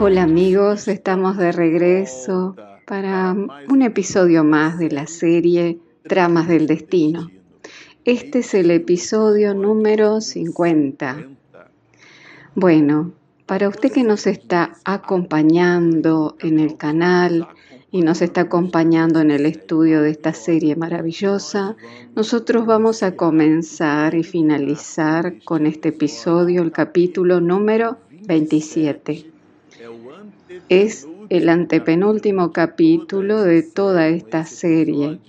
Hola amigos, estamos de regreso para un episodio más de la serie Tramas del Destino. Este es el episodio número 50. Bueno, para usted que nos está acompañando en el canal y nos está acompañando en el estudio de esta serie maravillosa, nosotros vamos a comenzar y finalizar con este episodio, el capítulo número 27 es el antepenúltimo capítulo de toda esta serie.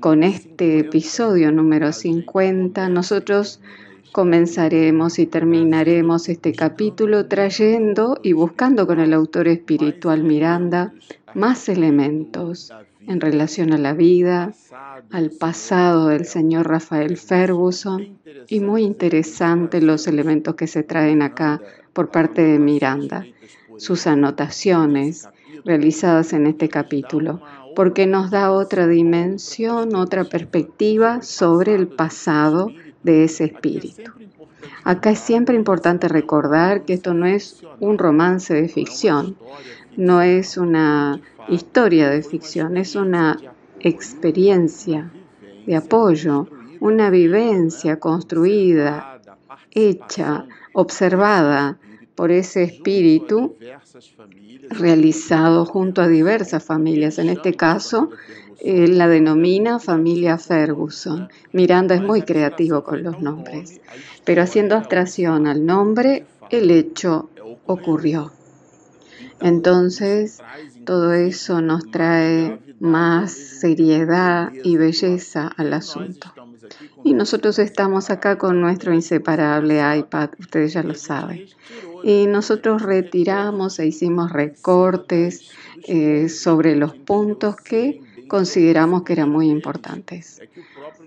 Con este episodio número 50 nosotros comenzaremos y terminaremos este capítulo trayendo y buscando con el autor espiritual Miranda más elementos en relación a la vida, al pasado del señor Rafael Ferguson y muy interesantes los elementos que se traen acá por parte de Miranda sus anotaciones realizadas en este capítulo, porque nos da otra dimensión, otra perspectiva sobre el pasado de ese espíritu. Acá es siempre importante recordar que esto no es un romance de ficción, no es una historia de ficción, es una experiencia de apoyo, una vivencia construida, hecha, observada por ese espíritu realizado junto a diversas familias. En este caso, él la denomina familia Ferguson. Miranda es muy creativo con los nombres, pero haciendo abstracción al nombre, el hecho ocurrió. Entonces, todo eso nos trae más seriedad y belleza al asunto. Y nosotros estamos acá con nuestro inseparable iPad, ustedes ya lo saben. Y nosotros retiramos e hicimos recortes eh, sobre los puntos que consideramos que eran muy importantes.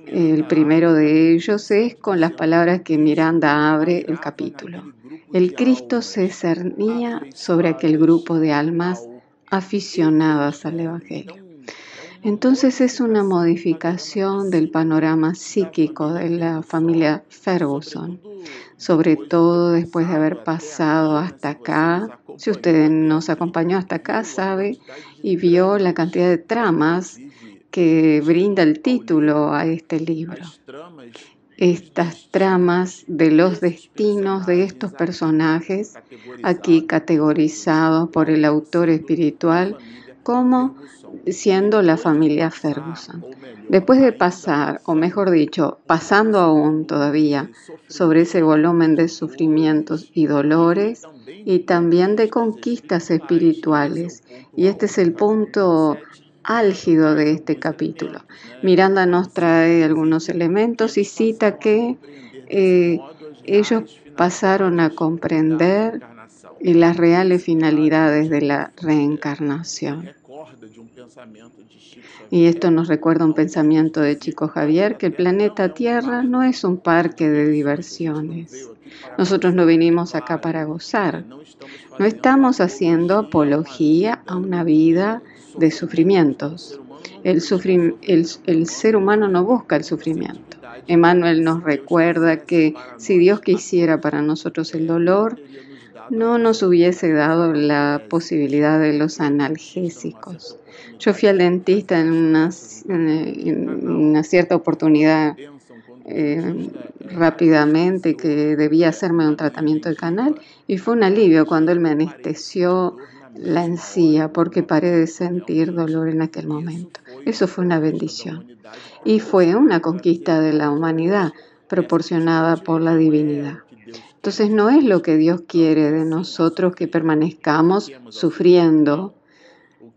El primero de ellos es con las palabras que Miranda abre el capítulo. El Cristo se cernía sobre aquel grupo de almas aficionadas al Evangelio. Entonces es una modificación del panorama psíquico de la familia Ferguson, sobre todo después de haber pasado hasta acá. Si usted nos acompañó hasta acá, sabe y vio la cantidad de tramas que brinda el título a este libro. Estas tramas de los destinos de estos personajes, aquí categorizados por el autor espiritual como siendo la familia Ferguson. Después de pasar, o mejor dicho, pasando aún todavía sobre ese volumen de sufrimientos y dolores y también de conquistas espirituales, y este es el punto álgido de este capítulo. Miranda nos trae algunos elementos y cita que eh, ellos pasaron a comprender las reales finalidades de la reencarnación. Y esto nos recuerda un pensamiento de Chico Javier, que el planeta Tierra no es un parque de diversiones. Nosotros no vinimos acá para gozar. No estamos haciendo apología a una vida de sufrimientos. El, el, ser humano no busca el sufrimiento. Emmanuel nos recuerda que si Dios quisiera para nosotros el dolor, no nos hubiese dado la posibilidad de los analgésicos. Yo fui al dentista en una, cierta oportunidad eh, rápidamente que debía hacerme un tratamiento de canal y fue un alivio cuando él me anestesió la encía porque paré de sentir dolor en aquel momento. Eso fue una bendición y fue una conquista de la humanidad proporcionada por la divinidad. Entonces no es lo que Dios quiere de nosotros que permanezcamos sufriendo.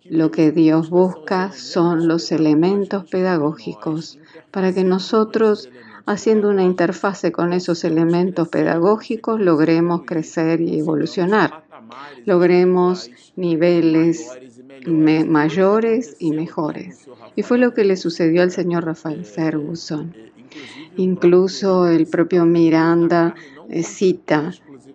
Lo que Dios busca son los elementos pedagógicos para que nosotros, haciendo una interfase con esos elementos pedagógicos, logremos crecer y evolucionar. Logremos niveles mayores y mejores. Y fue lo que le sucedió al señor Rafael Ferguson. Incluso el propio Miranda cita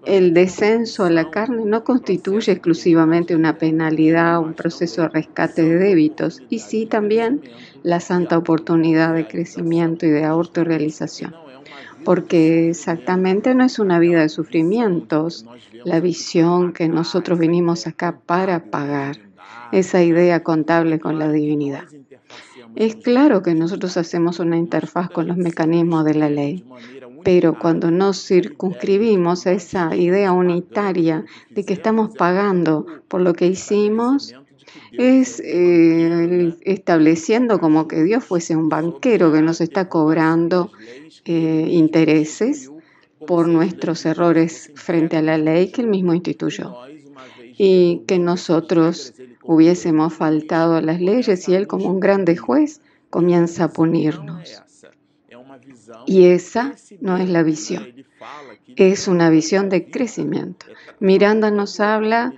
el descenso a la carne no constituye exclusivamente una penalidad, un proceso de rescate de débitos, y sí también la santa oportunidad de crecimiento y de autorrealización. Porque exactamente no es una vida de sufrimientos la visión que nosotros vinimos acá para pagar, esa idea contable con la divinidad. Es claro que nosotros hacemos una interfaz con los mecanismos de la ley, pero cuando nos circunscribimos a esa idea unitaria de que estamos pagando por lo que hicimos, es eh, estableciendo como que Dios fuese un banquero que nos está cobrando eh, intereses por nuestros errores frente a la ley que él mismo instituyó y que nosotros hubiésemos faltado a las leyes y él como un grande juez comienza a punirnos. Y esa no es la visión, es una visión de crecimiento. Miranda nos habla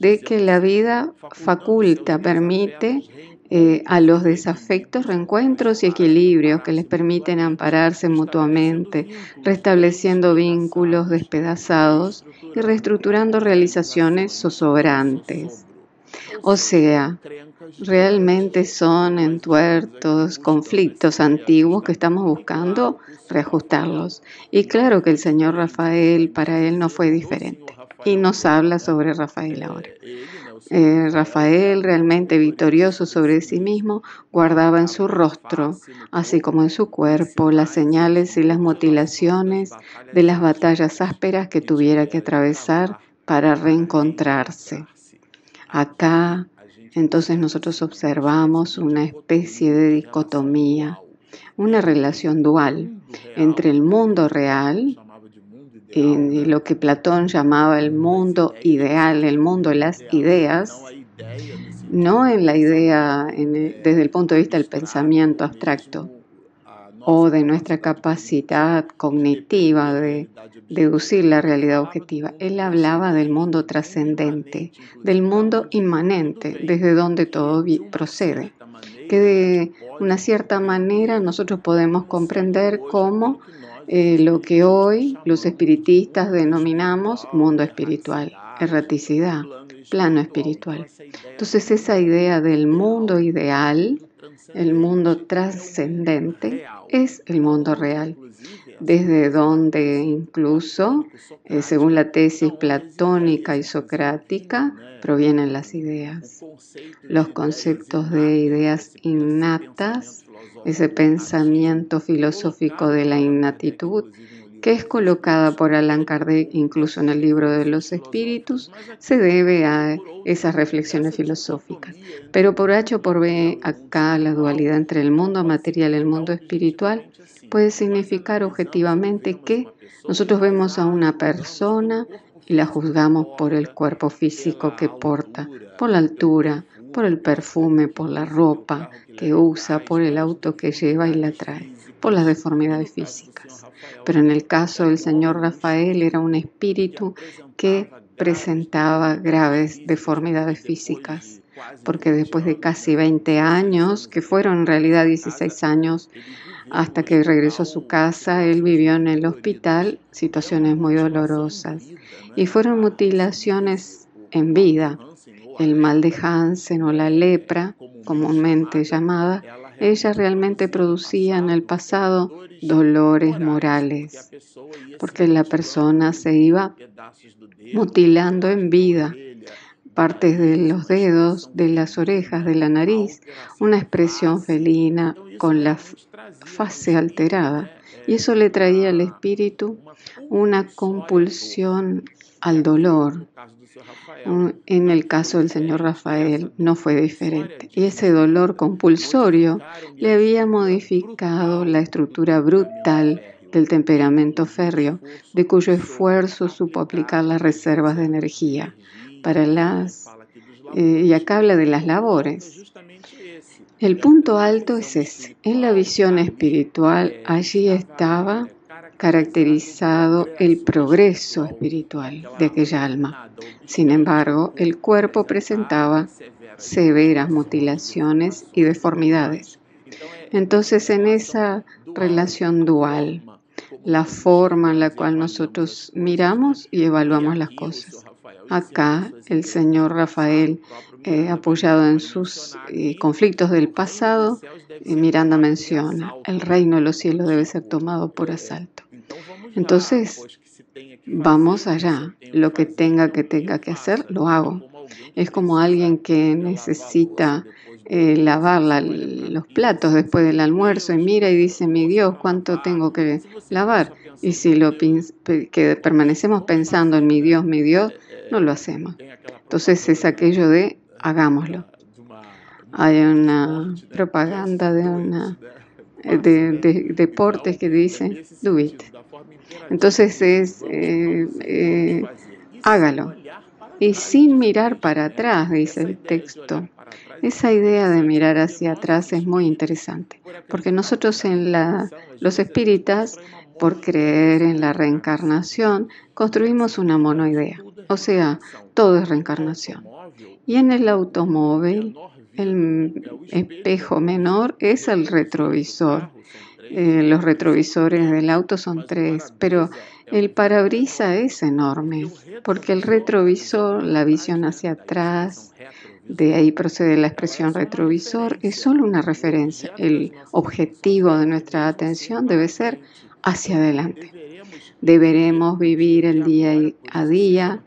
de que la vida faculta, permite eh, a los desafectos reencuentros y equilibrios que les permiten ampararse mutuamente, restableciendo vínculos despedazados y reestructurando realizaciones zozobrantes. O sea, realmente son entuertos, conflictos antiguos que estamos buscando reajustarlos. Y claro que el señor Rafael para él no fue diferente. Y nos habla sobre Rafael ahora. Eh, Rafael, realmente victorioso sobre sí mismo, guardaba en su rostro, así como en su cuerpo, las señales y las mutilaciones de las batallas ásperas que tuviera que atravesar para reencontrarse. Acá, entonces nosotros observamos una especie de dicotomía, una relación dual entre el mundo real y lo que Platón llamaba el mundo ideal, el mundo de las ideas, no en la idea desde el punto de vista del pensamiento abstracto, o de nuestra capacidad cognitiva de deducir la realidad objetiva. Él hablaba del mundo trascendente, del mundo inmanente, desde donde todo procede, que de una cierta manera nosotros podemos comprender cómo eh, lo que hoy los espiritistas denominamos mundo espiritual, erraticidad, plano espiritual. Entonces esa idea del mundo ideal el mundo trascendente es el mundo real, desde donde incluso, eh, según la tesis platónica y socrática, provienen las ideas. Los conceptos de ideas innatas, ese pensamiento filosófico de la innatitud, que es colocada por Allan Kardec incluso en el libro de los espíritus, se debe a esas reflexiones filosóficas. Pero por H o por B, acá la dualidad entre el mundo material y el mundo espiritual puede significar objetivamente que nosotros vemos a una persona y la juzgamos por el cuerpo físico que porta, por la altura, por el perfume, por la ropa que usa, por el auto que lleva y la trae, por las deformidades físicas. Pero en el caso del señor Rafael era un espíritu que presentaba graves deformidades físicas, porque después de casi 20 años, que fueron en realidad 16 años, hasta que regresó a su casa, él vivió en el hospital situaciones muy dolorosas y fueron mutilaciones en vida. El mal de Hansen o la lepra, comúnmente llamada, ella realmente producía en el pasado dolores morales, porque la persona se iba mutilando en vida partes de los dedos, de las orejas, de la nariz, una expresión felina con la fase alterada. Y eso le traía al espíritu una compulsión al dolor, en el caso del señor Rafael no fue diferente. Y ese dolor compulsorio le había modificado la estructura brutal del temperamento férreo, de cuyo esfuerzo supo aplicar las reservas de energía para las... Eh, y acá habla de las labores. El punto alto es ese. En la visión espiritual allí estaba caracterizado el progreso espiritual de aquella alma. Sin embargo, el cuerpo presentaba severas mutilaciones y deformidades. Entonces, en esa relación dual, la forma en la cual nosotros miramos y evaluamos las cosas. Acá el señor Rafael, eh, apoyado en sus eh, conflictos del pasado, eh, Miranda menciona, el reino de los cielos debe ser tomado por asalto. Entonces, vamos allá. Lo que tenga que tenga que hacer, lo hago. Es como alguien que necesita lavar los platos después del almuerzo y mira y dice, mi Dios, ¿cuánto tengo que lavar? Y si lo que permanecemos pensando en mi Dios, mi Dios, no lo hacemos. Entonces es aquello de hagámoslo. Hay una propaganda de una de, deportes que dice do it. Entonces es eh, eh, hágalo. Y sin mirar para atrás, dice el texto. Esa idea de mirar hacia atrás es muy interesante, porque nosotros en la, los espíritas, por creer en la reencarnación, construimos una monoidea. O sea, todo es reencarnación. Y en el automóvil, el espejo menor es el retrovisor. Eh, los retrovisores del auto son tres, pero el parabrisa es enorme, porque el retrovisor, la visión hacia atrás, de ahí procede la expresión retrovisor, es solo una referencia. El objetivo de nuestra atención debe ser hacia adelante deberemos vivir el día a día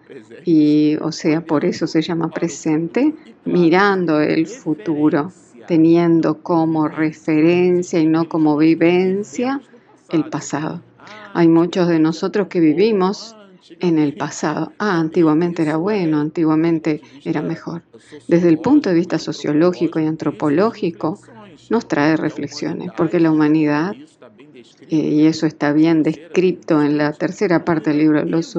y, o sea, por eso se llama presente, mirando el futuro, teniendo como referencia y no como vivencia el pasado. Hay muchos de nosotros que vivimos en el pasado. Ah, antiguamente era bueno, antiguamente era mejor. Desde el punto de vista sociológico y antropológico, nos trae reflexiones, porque la humanidad eh, y eso está bien descrito en la tercera parte del libro, los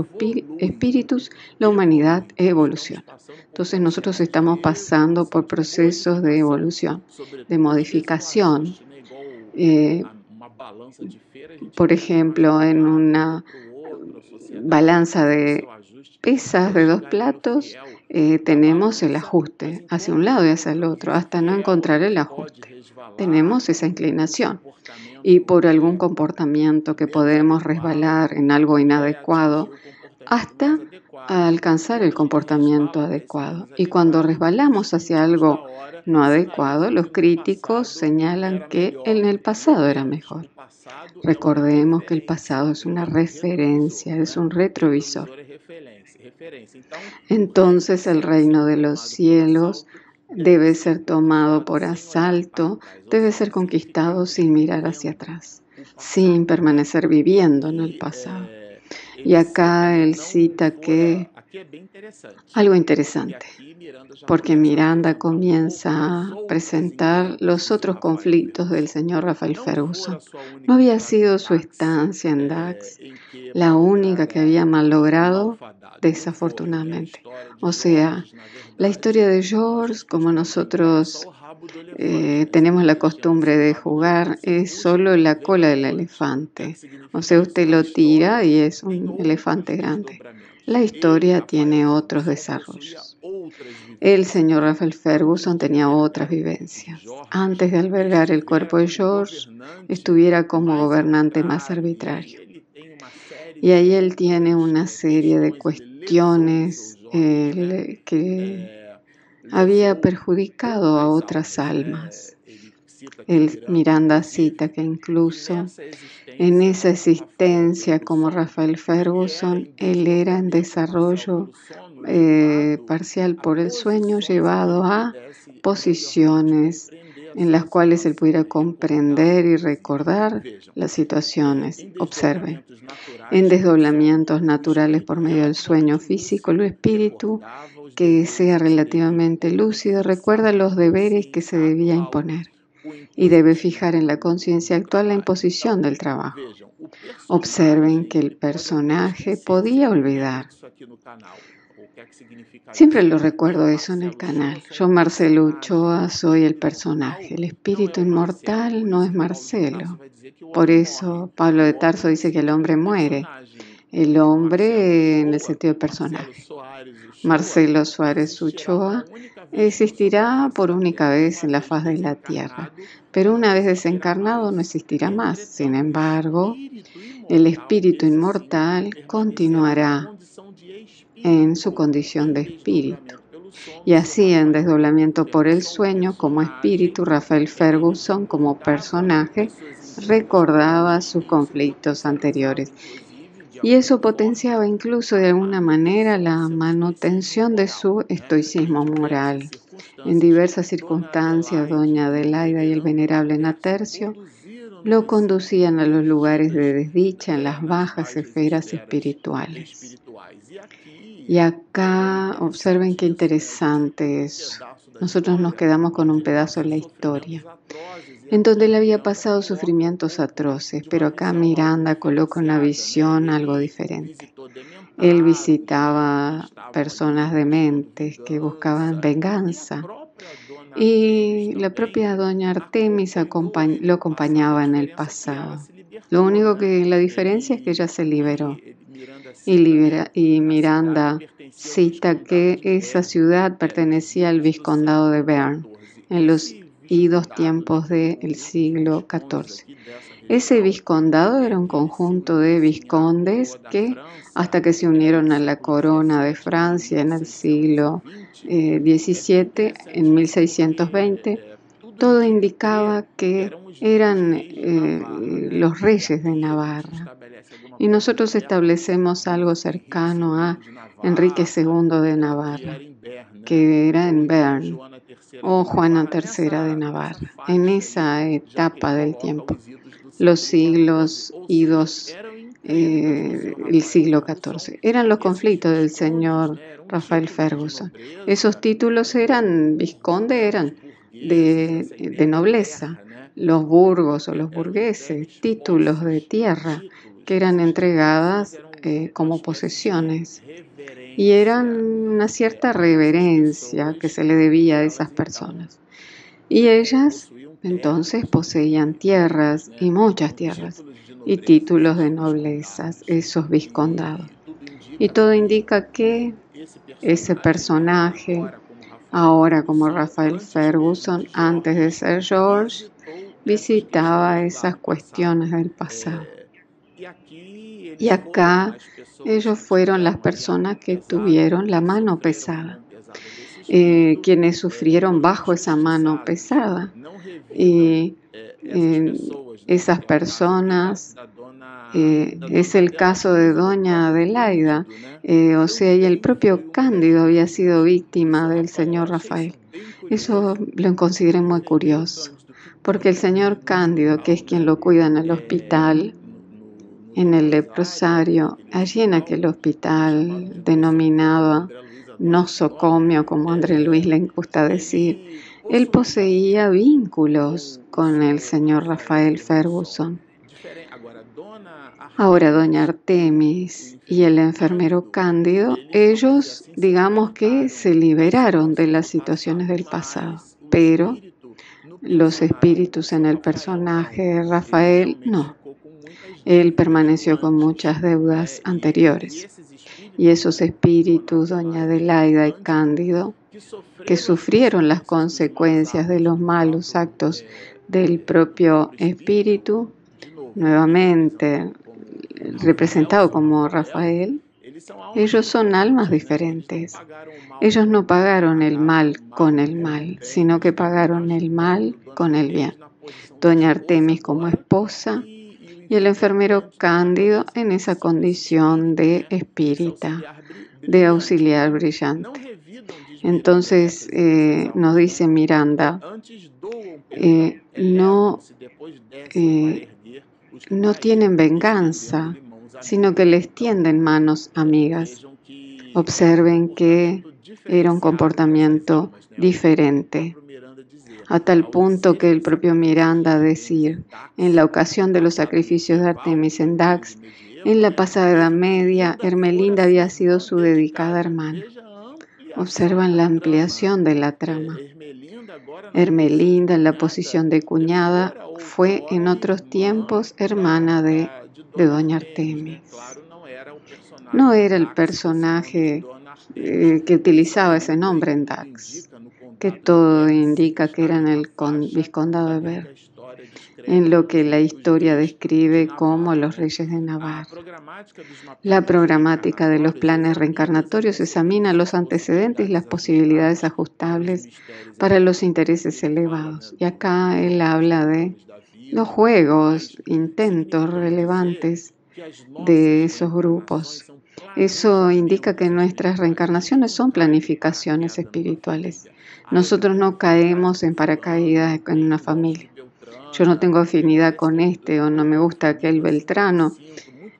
espíritus, la humanidad evoluciona. Entonces nosotros estamos pasando por procesos de evolución, de modificación. Eh, por ejemplo, en una balanza de pesas de dos platos, eh, tenemos el ajuste hacia un lado y hacia el otro, hasta no encontrar el ajuste. Tenemos esa inclinación y por algún comportamiento que podemos resbalar en algo inadecuado hasta alcanzar el comportamiento adecuado. Y cuando resbalamos hacia algo no adecuado, los críticos señalan que en el pasado era mejor. Recordemos que el pasado es una referencia, es un retrovisor. Entonces el reino de los cielos debe ser tomado por asalto, debe ser conquistado sin mirar hacia atrás, sin permanecer viviendo en el pasado. Y acá él cita que algo interesante, porque Miranda comienza a presentar los otros conflictos del señor Rafael Ferguson. No había sido su estancia en Dax la única que había malogrado, desafortunadamente. O sea, la historia de George, como nosotros eh, tenemos la costumbre de jugar, es solo la cola del elefante. O sea, usted lo tira y es un elefante grande. La historia tiene otros desarrollos. El señor Rafael Ferguson tenía otras vivencias. Antes de albergar el cuerpo de George, estuviera como gobernante más arbitrario. Y ahí él tiene una serie de cuestiones que había perjudicado a otras almas. El Miranda cita que incluso en esa existencia como Rafael Ferguson, él era en desarrollo eh, parcial por el sueño llevado a posiciones en las cuales él pudiera comprender y recordar las situaciones. Observen, en desdoblamientos naturales por medio del sueño físico, el espíritu que sea relativamente lúcido recuerda los deberes que se debía imponer y debe fijar en la conciencia actual la imposición del trabajo. Observen que el personaje podía olvidar. Siempre lo recuerdo eso en el canal. Yo, Marcelo Uchoa, soy el personaje. El espíritu inmortal no es Marcelo. Por eso Pablo de Tarso dice que el hombre muere. El hombre en el sentido de personaje. Marcelo Suárez Uchoa existirá por única vez en la faz de la tierra, pero una vez desencarnado no existirá más. Sin embargo, el espíritu inmortal continuará en su condición de espíritu. Y así en Desdoblamiento por el Sueño, como espíritu, Rafael Ferguson como personaje recordaba sus conflictos anteriores. Y eso potenciaba incluso de alguna manera la manutención de su estoicismo moral. En diversas circunstancias, doña Adelaida y el venerable Natercio lo conducían a los lugares de desdicha en las bajas esferas espirituales. Y acá observen qué interesante eso. Nosotros nos quedamos con un pedazo de la historia, en donde él había pasado sufrimientos atroces, pero acá Miranda coloca una visión algo diferente. Él visitaba personas dementes que buscaban venganza y la propia doña Artemis lo acompañaba en el pasado. Lo único que la diferencia es que ella se liberó. Y, Miranda cita que esa ciudad pertenecía al vizcondado de Bern en los idos tiempos del siglo XIV. Ese vizcondado era un conjunto de vizcondes que, hasta que se unieron a la corona de Francia en el siglo XVII, eh, en 1620, todo indicaba que eran eh, los reyes de Navarra. Y nosotros establecemos algo cercano a Enrique II de Navarra, que era en Bern, o Juana III de Navarra, en esa etapa del tiempo los siglos idos, eh, el siglo XIV. Eran los conflictos del señor Rafael Ferguson. Esos títulos eran, visconde eran de, de nobleza, los burgos o los burgueses, títulos de tierra que eran entregadas eh, como posesiones y eran una cierta reverencia que se le debía a esas personas. Y ellas entonces poseían tierras y muchas tierras y títulos de noblezas, esos vizcondados. Y todo indica que ese personaje, ahora como Rafael Ferguson, antes de ser George, visitaba esas cuestiones del pasado. Y acá ellos fueron las personas que tuvieron la mano pesada, eh, quienes sufrieron bajo esa mano pesada y eh, esas personas, eh, es el caso de doña Adelaida, eh, o sea, y el propio Cándido había sido víctima del señor Rafael. Eso lo consideré muy curioso, porque el señor Cándido, que es quien lo cuida en el hospital, en el leprosario, allí en aquel hospital denominado nosocomio, como André Luis le gusta decir, él poseía vínculos con el señor Rafael Ferguson. Ahora, doña Artemis y el enfermero Cándido, ellos digamos que se liberaron de las situaciones del pasado, pero los espíritus en el personaje de Rafael no. Él permaneció con muchas deudas anteriores. Y esos espíritus, doña Adelaida y Cándido, que sufrieron las consecuencias de los malos actos del propio espíritu, nuevamente representado como Rafael, ellos son almas diferentes. Ellos no pagaron el mal con el mal, sino que pagaron el mal con el bien. Doña Artemis como esposa y el enfermero Cándido en esa condición de espírita, de auxiliar brillante. Entonces eh, nos dice Miranda, eh, no, eh, no tienen venganza, sino que les tienden manos amigas. Observen que era un comportamiento diferente, a tal punto que el propio Miranda decir, en la ocasión de los sacrificios de Artemis en Dax, en la pasada Edad Media, Hermelinda había sido su dedicada hermana. Observan la ampliación de la trama. Hermelinda, en la posición de cuñada, fue en otros tiempos hermana de, Doña Artemis. No era el personaje eh, que utilizaba ese nombre en Dax, que todo indica que era en el vizcondado de Ver. en lo que la historia describe como los reyes de Navarra. La programática de los planes reencarnatorios examina los antecedentes y las posibilidades ajustables para los intereses elevados. Y acá él habla de los juegos, intentos relevantes de esos grupos. Eso indica que nuestras reencarnaciones son planificaciones espirituales. Nosotros no caemos en paracaídas en una familia. Yo no tengo afinidad con este o no me gusta aquel Beltrano.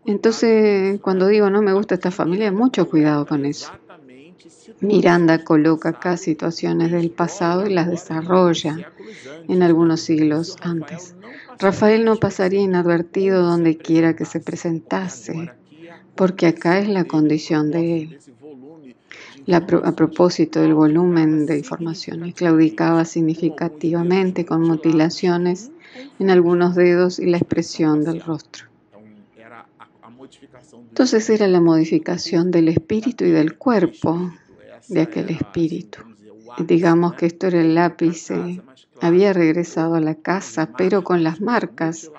Entonces, cuando digo no me gusta esta familia, mucho cuidado con eso. Miranda coloca acá situaciones del pasado y las desarrolla en algunos siglos antes. Rafael no pasaría inadvertido donde quiera que se presentase, porque acá es la condición de él. a propósito del volumen de informaciones, claudicaba significativamente con mutilaciones en algunos dedos y la expresión del rostro. Entonces era la modificación del espíritu y del cuerpo de aquel espíritu. Digamos que esto era el lápice. Había regresado a la casa, pero con las marcas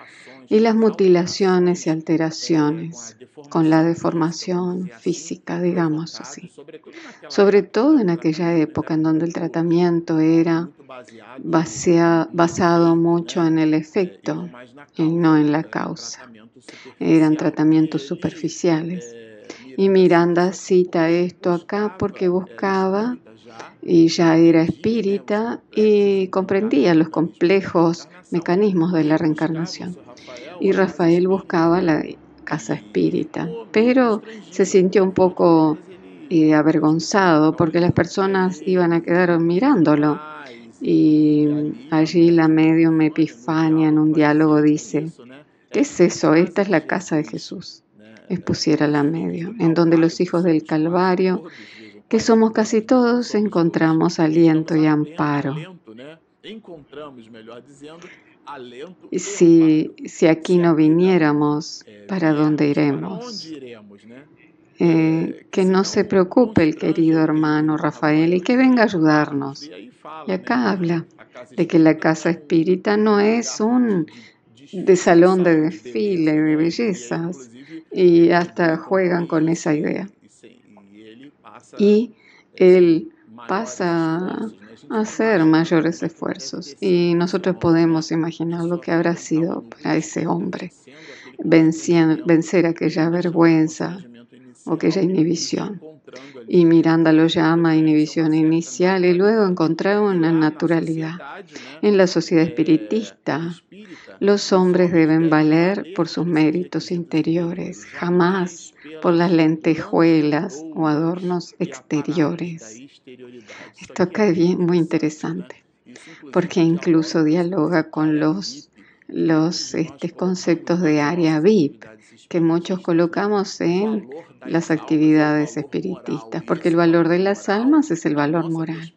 y las mutilaciones y alteraciones, con la deformación física, digamos así. Sobre todo en aquella época en donde el tratamiento era basado mucho en el efecto y no en la causa. Eran tratamientos superficiales. Y Miranda cita esto acá porque buscaba y ya era espírita y comprendía los complejos mecanismos de la reencarnación. Y Rafael buscaba la casa espírita, pero se sintió un poco eh, avergonzado porque las personas iban a quedar mirándolo. Y allí la medium Epifania en un diálogo dice, ¿qué es eso? Esta es la casa de Jesús. Expusiera la medio, en donde los hijos del Calvario que somos casi todos, encontramos aliento y amparo. Si, si aquí no viniéramos, ¿para dónde iremos? Eh, que no se preocupe el querido hermano Rafael y que venga a ayudarnos. Y acá habla de que la casa espírita no es un de salón de desfile, de bellezas, y hasta juegan con esa idea y él pasa a hacer mayores esfuerzos y nosotros podemos imaginar lo que habrá sido para ese hombre vencer aquella vergüenza o aquella inhibición. Y Miranda lo llama inhibición inicial y luego encontrar una naturalidad. En la sociedad espiritista, los hombres deben valer por sus méritos interiores, jamás por las lentejuelas o adornos exteriores. Esto acá es muy interesante, porque incluso dialoga con los, los este, conceptos de área VIP que muchos colocamos en las actividades espiritistas, porque el valor de las almas es el valor moral.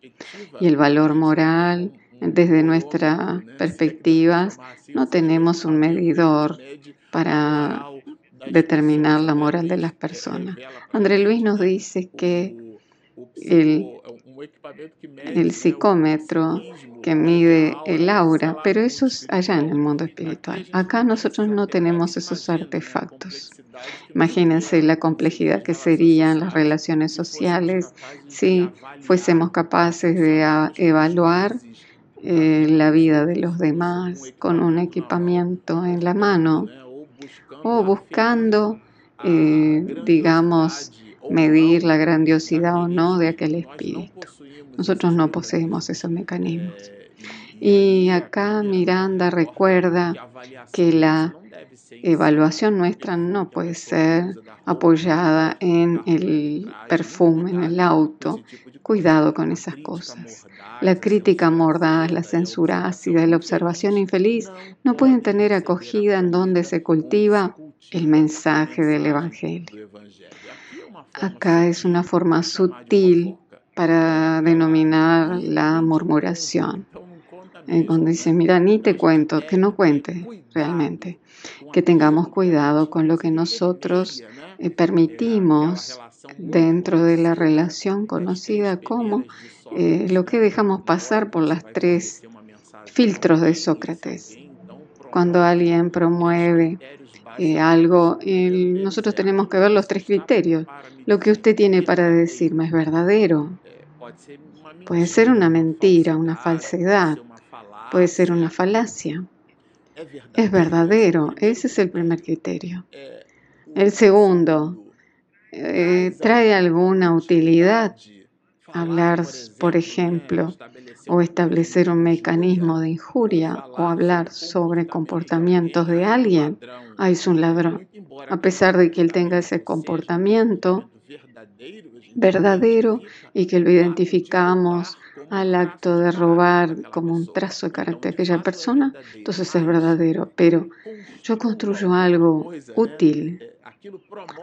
Y el valor moral, desde nuestras perspectivas, no tenemos un medidor para determinar la moral de las personas. André Luis nos dice que el, el psicómetro que mide el aura, pero eso es allá en el mundo espiritual. Acá nosotros no tenemos esos artefactos. Imagínense la complejidad que serían las relaciones sociales si fuésemos capaces de evaluar eh, la vida de los demás con un equipamiento en la mano o buscando, eh, digamos, medir la grandiosidad o no de aquel espíritu. Nosotros no poseemos esos mecanismos. Y acá Miranda recuerda que la evaluación nuestra no puede ser apoyada en el perfume, en el auto. Cuidado con esas cosas. La crítica mordaz, la censura ácida la observación infeliz no pueden tener acogida en donde se cultiva el mensaje del Evangelio. Acá es una forma sutil para denominar la murmuración. Cuando dice, mira, ni te cuento, que no cuente realmente, que tengamos cuidado con lo que nosotros eh, permitimos dentro de la relación conocida como eh, lo que dejamos pasar por las tres filtros de Sócrates. cuando alguien promueve eh, algo, nosotros tenemos que ver los tres criterios. Lo que usted tiene para decirme es verdadero. Puede ser una mentira, una falsedad, puede ser una falacia. Es verdadero, ese es el primer criterio. El segundo, eh, ¿trae alguna utilidad? Hablar, por ejemplo, o establecer un mecanismo de injuria o hablar sobre comportamientos de alguien, ah, es un ladrón. A pesar de que él tenga ese comportamiento verdadero y que lo identificamos al acto de robar como un trazo de carácter de aquella persona, entonces es verdadero. Pero yo construyo algo útil,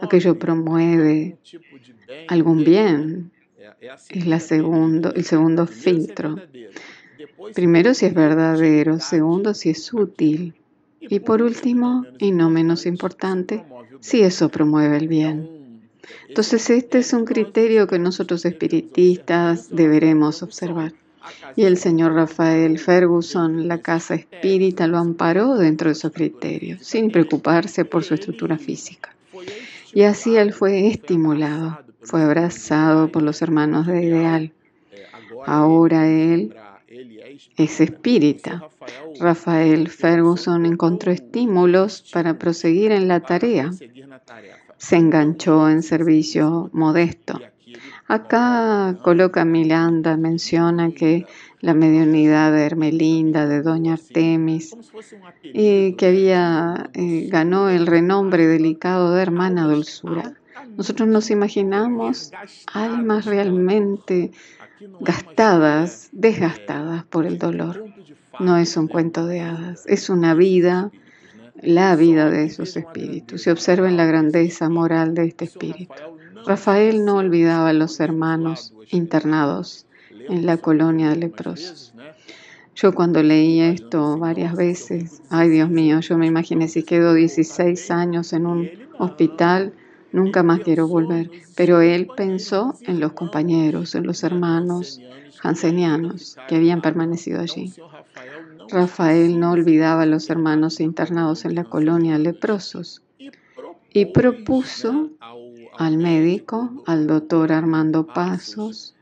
aquello promueve algún bien, es la segundo, el segundo filtro. Primero si es verdadero, segundo si es útil y por último, y no menos importante, si eso promueve el bien. Entonces este es un criterio que nosotros espiritistas deberemos observar. Y el señor Rafael Ferguson, la casa espírita, lo amparó dentro de esos criterios, sin preocuparse por su estructura física. Y así él fue estimulado fue abrazado por los hermanos de Ideal. Ahora él es espírita. Rafael Ferguson encontró estímulos para proseguir en la tarea. Se enganchó en servicio modesto. Acá coloca Milanda, menciona que la mediunidad de Hermelinda, de Doña Artemis, que había eh, ganó el renombre delicado de hermana dulzura. Nosotros nos imaginamos almas realmente gastadas, desgastadas por el dolor. No es un cuento de hadas, es una vida, la vida de esos espíritus. Y observen la grandeza moral de este espíritu. Rafael no olvidaba a los hermanos internados en la colonia de leprosos. Yo cuando leí esto varias veces, ay Dios mío, yo me imaginé si quedo 16 años en un hospital, Nunca más quiero volver. Pero él pensó en los compañeros, en los hermanos hansenianos que habían permanecido allí. Rafael no olvidaba a los hermanos internados en la colonia leprosos y propuso al médico, al doctor Armando Pasos,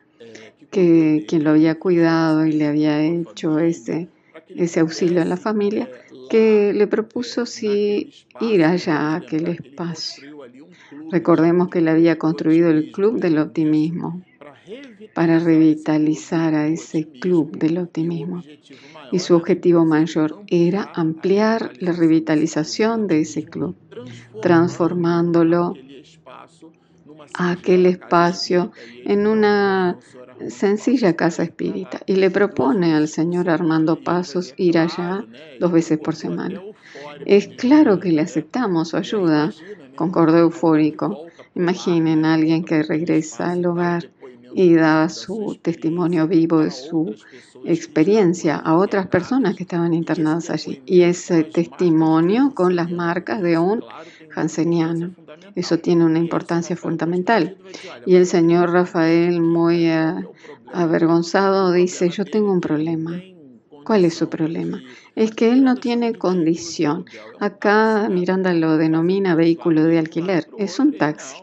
que quien lo había cuidado y le había hecho ese, ese auxilio a la familia, que le propuso si ir allá a aquel espacio. Recordemos que él había construido el Club del Optimismo para revitalizar a ese Club del Optimismo. Y su objetivo mayor era ampliar la revitalización de ese club, transformándolo aquel espacio en una sencilla casa espírita y le propone al señor Armando Pasos ir allá dos veces por semana. Es claro que le aceptamos su ayuda, concordó eufórico. Imaginen a alguien que regresa al hogar y da su testimonio vivo de su experiencia a otras personas que estaban internadas allí. Y ese testimonio con las marcas de un hanseniano. Eso tiene una importancia fundamental. Y el señor Rafael, muy eh, avergonzado, dice, yo tengo un problema. ¿Cuál es su problema? Es que él no tiene condición. Acá Miranda lo denomina vehículo de alquiler. Es un taxi.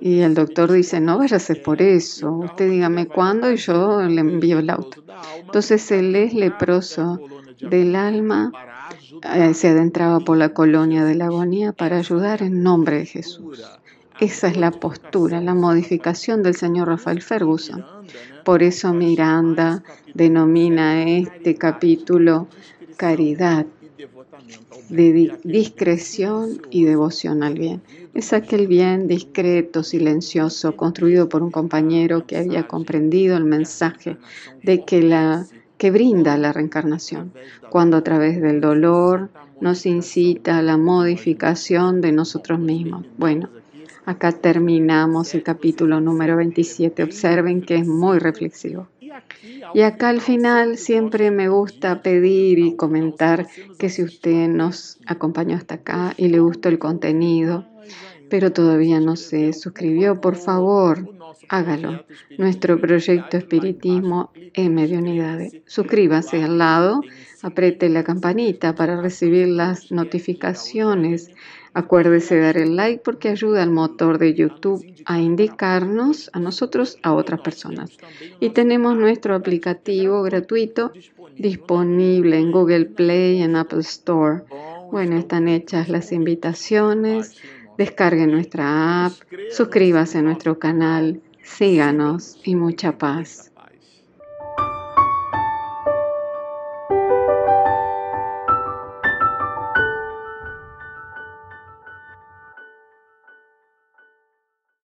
Y el doctor dice, no váyase por eso, usted dígame cuándo y yo le envío el auto. Entonces él es leproso del alma, eh, se adentraba por la colonia de la agonía para ayudar en nombre de Jesús. Esa es la postura, la modificación del señor Rafael Ferguson. Por eso Miranda denomina este capítulo caridad, de discreción y devoción al bien. Es aquel bien discreto, silencioso, construido por un compañero que había comprendido el mensaje de que la que brinda la reencarnación, cuando a través del dolor nos incita a la modificación de nosotros mismos. Bueno, Acá terminamos el capítulo número 27. Observen que es muy reflexivo. Y acá al final siempre me gusta pedir y comentar que si usted nos acompañó hasta acá y le gustó el contenido, pero todavía no se suscribió, por favor, hágalo. Nuestro proyecto Espiritismo en Mediunidades. Suscríbase al lado, apriete la campanita para recibir las notificaciones. Acuérdese de dar el like porque ayuda al motor de YouTube a indicarnos a nosotros, a otras personas. Y tenemos nuestro aplicativo gratuito disponible en Google Play y en Apple Store. Bueno, están hechas las invitaciones. Descargue nuestra app, suscríbase a nuestro canal, síganos y mucha paz.